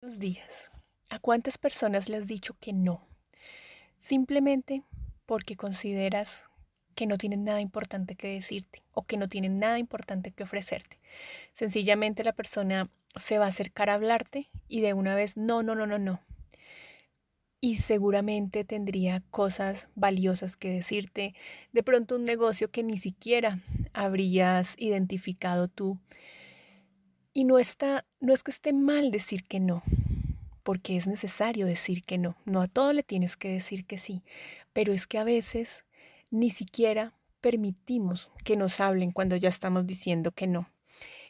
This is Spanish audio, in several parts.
Buenos días. ¿A cuántas personas le has dicho que no? Simplemente porque consideras que no tienen nada importante que decirte o que no tienen nada importante que ofrecerte. Sencillamente la persona se va a acercar a hablarte y de una vez, no, no, no, no, no. Y seguramente tendría cosas valiosas que decirte, de pronto un negocio que ni siquiera habrías identificado tú y no está, no es que esté mal decir que no, porque es necesario decir que no. No a todo le tienes que decir que sí, pero es que a veces ni siquiera permitimos que nos hablen cuando ya estamos diciendo que no.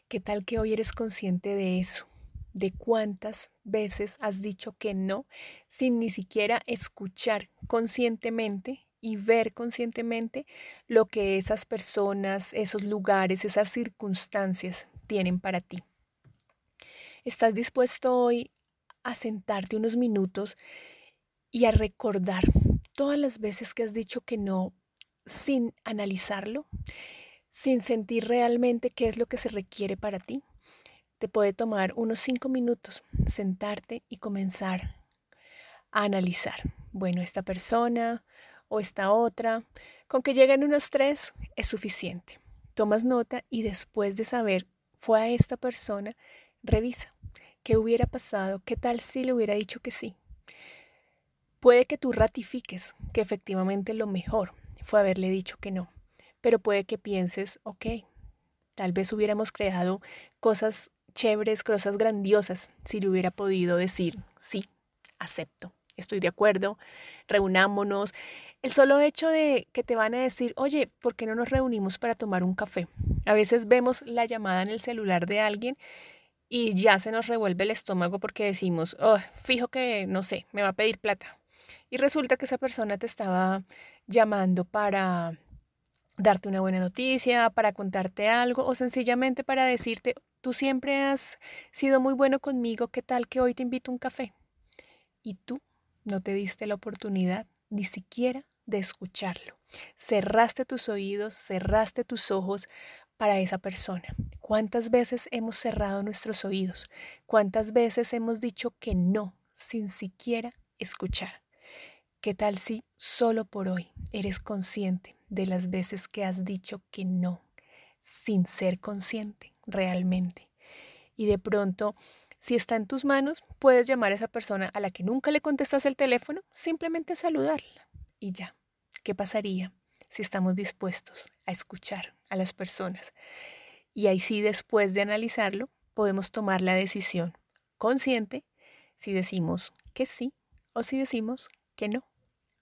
¿Qué tal que hoy eres consciente de eso? De cuántas veces has dicho que no sin ni siquiera escuchar conscientemente y ver conscientemente lo que esas personas, esos lugares, esas circunstancias tienen para ti. ¿Estás dispuesto hoy a sentarte unos minutos y a recordar todas las veces que has dicho que no sin analizarlo, sin sentir realmente qué es lo que se requiere para ti? Te puede tomar unos cinco minutos sentarte y comenzar a analizar. Bueno, esta persona o esta otra, con que lleguen unos tres es suficiente. Tomas nota y después de saber fue a esta persona, revisa ¿Qué hubiera pasado? ¿Qué tal si le hubiera dicho que sí? Puede que tú ratifiques que efectivamente lo mejor fue haberle dicho que no, pero puede que pienses, ok, tal vez hubiéramos creado cosas chéveres, cosas grandiosas si le hubiera podido decir, sí, acepto, estoy de acuerdo, reunámonos. El solo hecho de que te van a decir, oye, ¿por qué no nos reunimos para tomar un café? A veces vemos la llamada en el celular de alguien y ya se nos revuelve el estómago porque decimos, oh, fijo que, no sé, me va a pedir plata. Y resulta que esa persona te estaba llamando para darte una buena noticia, para contarte algo o sencillamente para decirte, tú siempre has sido muy bueno conmigo, ¿qué tal que hoy te invito a un café? Y tú no te diste la oportunidad ni siquiera de escucharlo. Cerraste tus oídos, cerraste tus ojos para esa persona. ¿Cuántas veces hemos cerrado nuestros oídos? ¿Cuántas veces hemos dicho que no sin siquiera escuchar? ¿Qué tal si solo por hoy eres consciente de las veces que has dicho que no sin ser consciente realmente? Y de pronto, si está en tus manos, puedes llamar a esa persona a la que nunca le contestas el teléfono, simplemente saludarla y ya. ¿Qué pasaría si estamos dispuestos a escuchar a las personas? Y ahí sí, después de analizarlo, podemos tomar la decisión consciente si decimos que sí o si decimos que no.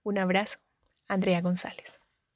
Un abrazo, Andrea González.